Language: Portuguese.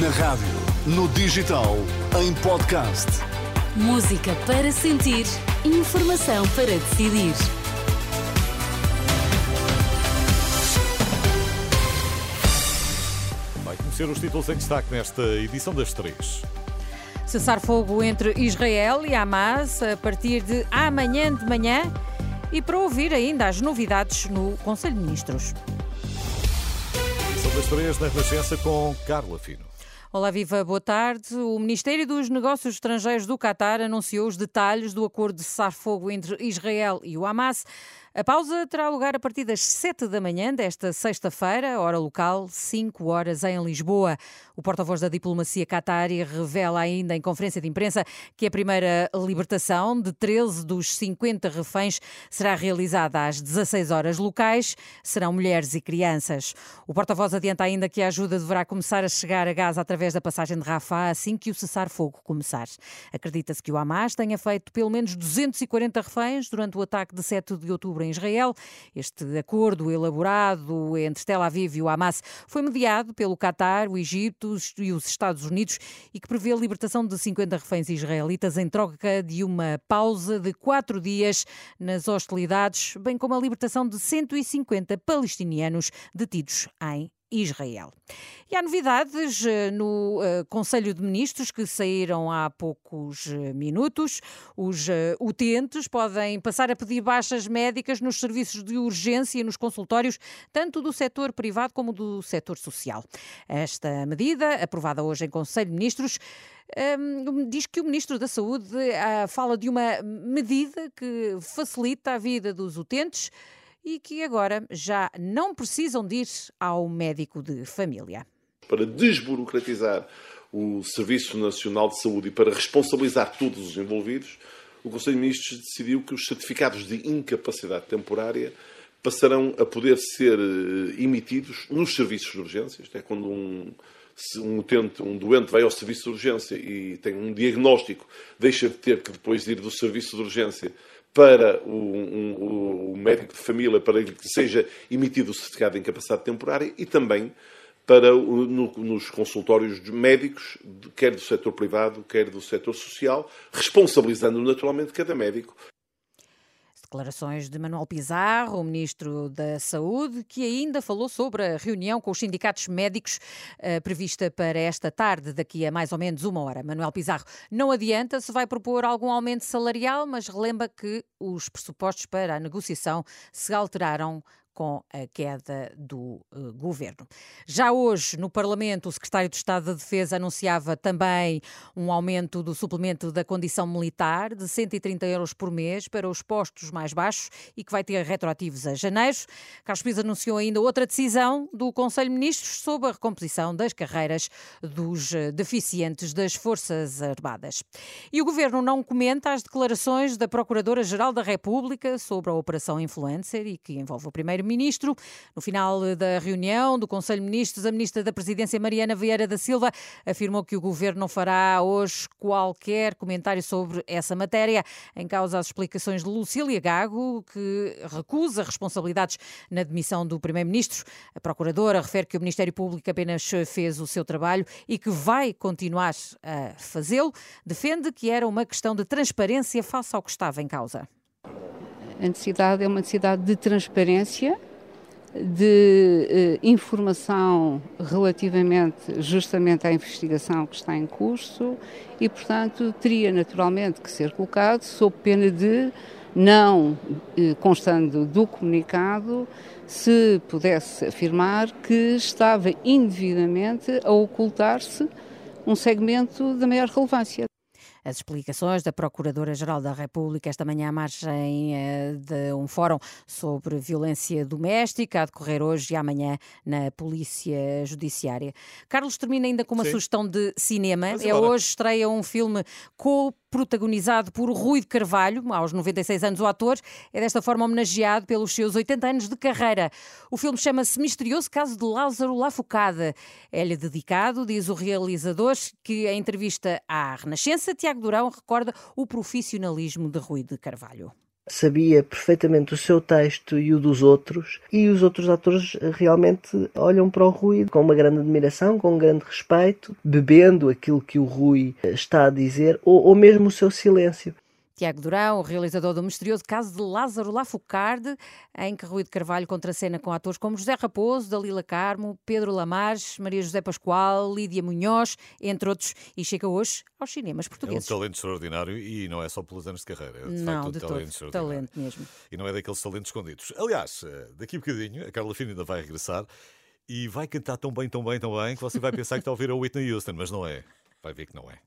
Na rádio, no digital, em podcast. Música para sentir, informação para decidir. Vai conhecer os títulos em destaque nesta edição das três. Cessar fogo entre Israel e Hamas a partir de amanhã de manhã e para ouvir ainda as novidades no Conselho de Ministros. Edição das três na Renascença com Carla Fino. Olá, viva, boa tarde. O Ministério dos Negócios Estrangeiros do Catar anunciou os detalhes do acordo de cessar-fogo entre Israel e o Hamas. A pausa terá lugar a partir das 7 da manhã desta sexta-feira, hora local, 5 horas em Lisboa. O porta-voz da diplomacia catari revela ainda em conferência de imprensa que a primeira libertação de 13 dos 50 reféns será realizada às 16 horas locais. Serão mulheres e crianças. O porta-voz adianta ainda que a ajuda deverá começar a chegar a Gaza através da passagem de Rafah assim que o cessar-fogo começar. Acredita-se que o Hamas tenha feito pelo menos 240 reféns durante o ataque de 7 de outubro em Israel. Este acordo elaborado entre Tel Aviv e o Hamas foi mediado pelo Qatar, o Egito e os Estados Unidos e que prevê a libertação de 50 reféns israelitas em troca de uma pausa de quatro dias nas hostilidades, bem como a libertação de 150 palestinianos detidos em Israel. E há novidades eh, no uh, Conselho de Ministros que saíram há poucos uh, minutos. Os utentes podem passar a pedir baixas médicas nos serviços de urgência e nos consultórios, tanto do setor privado como do setor social. Esta medida, aprovada hoje em Conselho de Ministros, um, diz que o Ministro da Saúde fala de uma medida que facilita a vida dos utentes e que agora já não precisam de ir ao médico de família. Para desburocratizar o Serviço Nacional de Saúde e para responsabilizar todos os envolvidos, o Conselho de Ministros decidiu que os certificados de incapacidade temporária passarão a poder ser eh, emitidos nos serviços de urgência. Isto é, quando um, um, utente, um doente vai ao serviço de urgência e tem um diagnóstico, deixa de ter que depois ir do serviço de urgência para o, um, o médico de família para que seja emitido o certificado de incapacidade temporária e também para no, nos consultórios médicos, quer do setor privado, quer do setor social, responsabilizando naturalmente cada médico Declarações de Manuel Pizarro, o Ministro da Saúde, que ainda falou sobre a reunião com os sindicatos médicos uh, prevista para esta tarde, daqui a mais ou menos uma hora. Manuel Pizarro não adianta se vai propor algum aumento salarial, mas relembra que os pressupostos para a negociação se alteraram com a queda do uh, governo. Já hoje, no Parlamento, o secretário de Estado da Defesa anunciava também um aumento do suplemento da condição militar de 130 euros por mês para os postos mais baixos e que vai ter retroativos a janeiro. Carlos Pires anunciou ainda outra decisão do Conselho de Ministros sobre a recomposição das carreiras dos eh, deficientes das Forças Armadas. E o governo não comenta as declarações da Procuradora-Geral da República sobre a Operação Influencer e que envolve o primeiro Primeiro-Ministro. No final da reunião do Conselho de Ministros, a Ministra da Presidência, Mariana Vieira da Silva, afirmou que o Governo não fará hoje qualquer comentário sobre essa matéria. Em causa as explicações de Lucília Gago, que recusa responsabilidades na demissão do Primeiro-Ministro. A Procuradora refere que o Ministério Público apenas fez o seu trabalho e que vai continuar a fazê-lo. Defende que era uma questão de transparência face ao que estava em causa. A necessidade é uma necessidade de transparência, de eh, informação relativamente justamente à investigação que está em curso e, portanto, teria naturalmente que ser colocado sob pena de, não eh, constando do comunicado, se pudesse afirmar que estava indevidamente a ocultar-se um segmento da maior relevância. As explicações da Procuradora-Geral da República esta manhã à margem eh, de um fórum sobre violência doméstica a decorrer hoje e amanhã na Polícia Judiciária. Carlos termina ainda com uma Sim. sugestão de cinema. É hoje estreia um filme co protagonizado por Rui de Carvalho, aos 96 anos o ator, é desta forma homenageado pelos seus 80 anos de carreira. O filme chama-se Misterioso Caso de Lázaro Lafucada. É-lhe dedicado, diz o realizador, que em entrevista à Renascença, Tiago Durão recorda o profissionalismo de Rui de Carvalho. Sabia perfeitamente o seu texto e o dos outros, e os outros atores realmente olham para o Rui com uma grande admiração, com um grande respeito, bebendo aquilo que o Rui está a dizer, ou, ou mesmo o seu silêncio. Tiago Durão, o realizador do misterioso caso de Lázaro Lafocarde, em que Rui de Carvalho contracena com atores como José Raposo, Dalila Carmo, Pedro Lamares, Maria José Pascoal, Lídia Munhoz, entre outros, e chega hoje aos cinemas portugueses. É um talento extraordinário e não é só pelos anos de carreira, é de não, facto um de talento todo, talento mesmo. E não é daqueles talentos escondidos. Aliás, eh, daqui a bocadinho, a Carla Fina ainda vai regressar e vai cantar tão bem, tão bem, tão bem, que você vai pensar que está a ouvir a Whitney Houston, mas não é. Vai ver que não é.